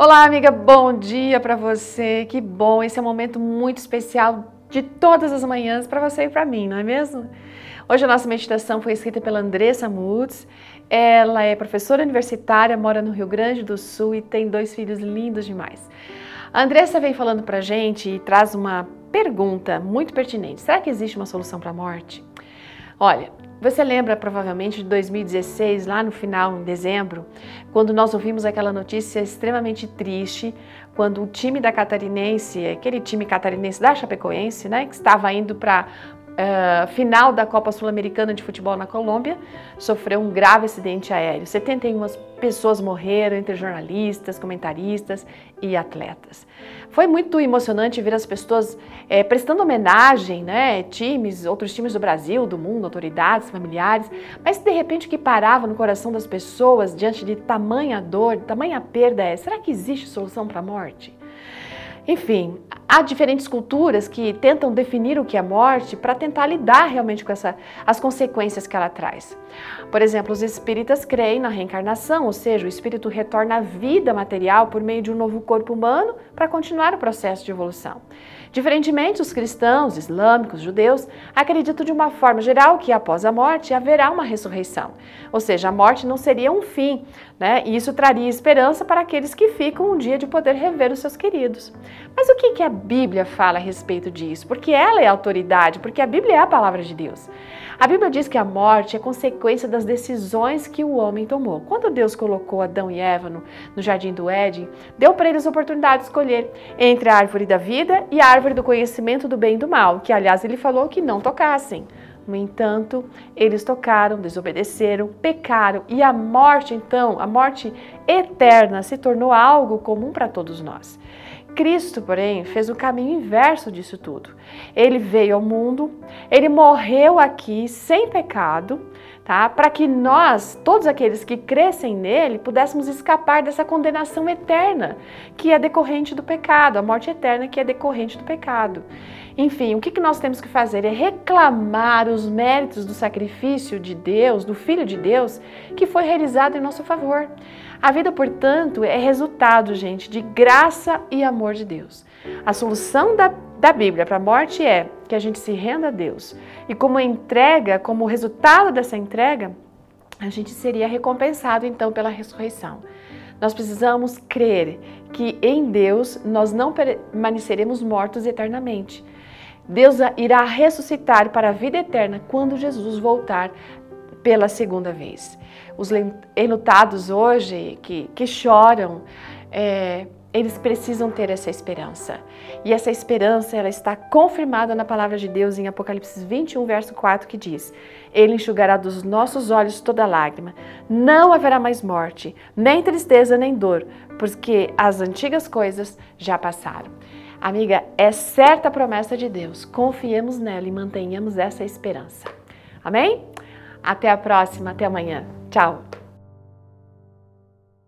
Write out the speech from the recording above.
Olá, amiga, bom dia para você. Que bom, esse é um momento muito especial de todas as manhãs para você e para mim, não é mesmo? Hoje a nossa meditação foi escrita pela Andressa Mutz. Ela é professora universitária, mora no Rio Grande do Sul e tem dois filhos lindos demais. A Andressa vem falando pra gente e traz uma pergunta muito pertinente. Será que existe uma solução para a morte? Olha, você lembra provavelmente de 2016, lá no final, em dezembro, quando nós ouvimos aquela notícia extremamente triste, quando o time da Catarinense, aquele time catarinense da Chapecoense, né, que estava indo para uh, final da Copa Sul-Americana de Futebol na Colômbia, sofreu um grave acidente aéreo. 71 pessoas morreram, entre jornalistas, comentaristas e atletas. Foi muito emocionante ver as pessoas é, prestando homenagem, né? Times, outros times do Brasil, do mundo, autoridades, familiares, mas de repente o que parava no coração das pessoas diante de tamanha dor, tamanha perda é: será que existe solução para a morte? Enfim, há diferentes culturas que tentam definir o que é morte para tentar lidar realmente com essa, as consequências que ela traz. Por exemplo, os espíritas creem na reencarnação, ou seja, o espírito retorna à vida material por meio de um novo corpo humano para continuar o processo de evolução. Diferentemente, os cristãos, islâmicos, judeus acreditam de uma forma geral que após a morte haverá uma ressurreição, ou seja, a morte não seria um fim, né? E isso traria esperança para aqueles que ficam um dia de poder rever os seus queridos. Mas o que, a Bíblia fala a respeito disso? Porque ela é autoridade, porque a Bíblia é a palavra de Deus. A Bíblia diz que a morte é consequência das decisões que o homem tomou. Quando Deus colocou Adão e Eva no, no jardim do Éden, deu para eles a oportunidade de escolher entre a árvore da vida e a árvore do conhecimento do bem e do mal, que aliás ele falou que não tocassem. No entanto, eles tocaram, desobedeceram, pecaram e a morte, então, a morte eterna se tornou algo comum para todos nós. Cristo, porém, fez o caminho inverso disso tudo. Ele veio ao mundo, ele morreu aqui sem pecado, tá? Para que nós, todos aqueles que crescem nele, pudéssemos escapar dessa condenação eterna que é decorrente do pecado, a morte eterna que é decorrente do pecado. Enfim, o que nós temos que fazer é reclamar os méritos do sacrifício de Deus, do Filho de Deus, que foi realizado em nosso favor. A vida, portanto, é resultado, gente, de graça e amor de Deus. A solução da, da Bíblia para a morte é que a gente se renda a Deus. E como entrega, como resultado dessa entrega, a gente seria recompensado então pela ressurreição. Nós precisamos crer que em Deus nós não permaneceremos mortos eternamente. Deus irá ressuscitar para a vida eterna quando Jesus voltar pela segunda vez. Os enlutados hoje que, que choram, é, eles precisam ter essa esperança. E essa esperança ela está confirmada na palavra de Deus em Apocalipse 21, verso 4, que diz: Ele enxugará dos nossos olhos toda lágrima. Não haverá mais morte, nem tristeza, nem dor, porque as antigas coisas já passaram. Amiga, é certa a promessa de Deus. Confiemos nela e mantenhamos essa esperança. Amém? Até a próxima, até amanhã. Tchau!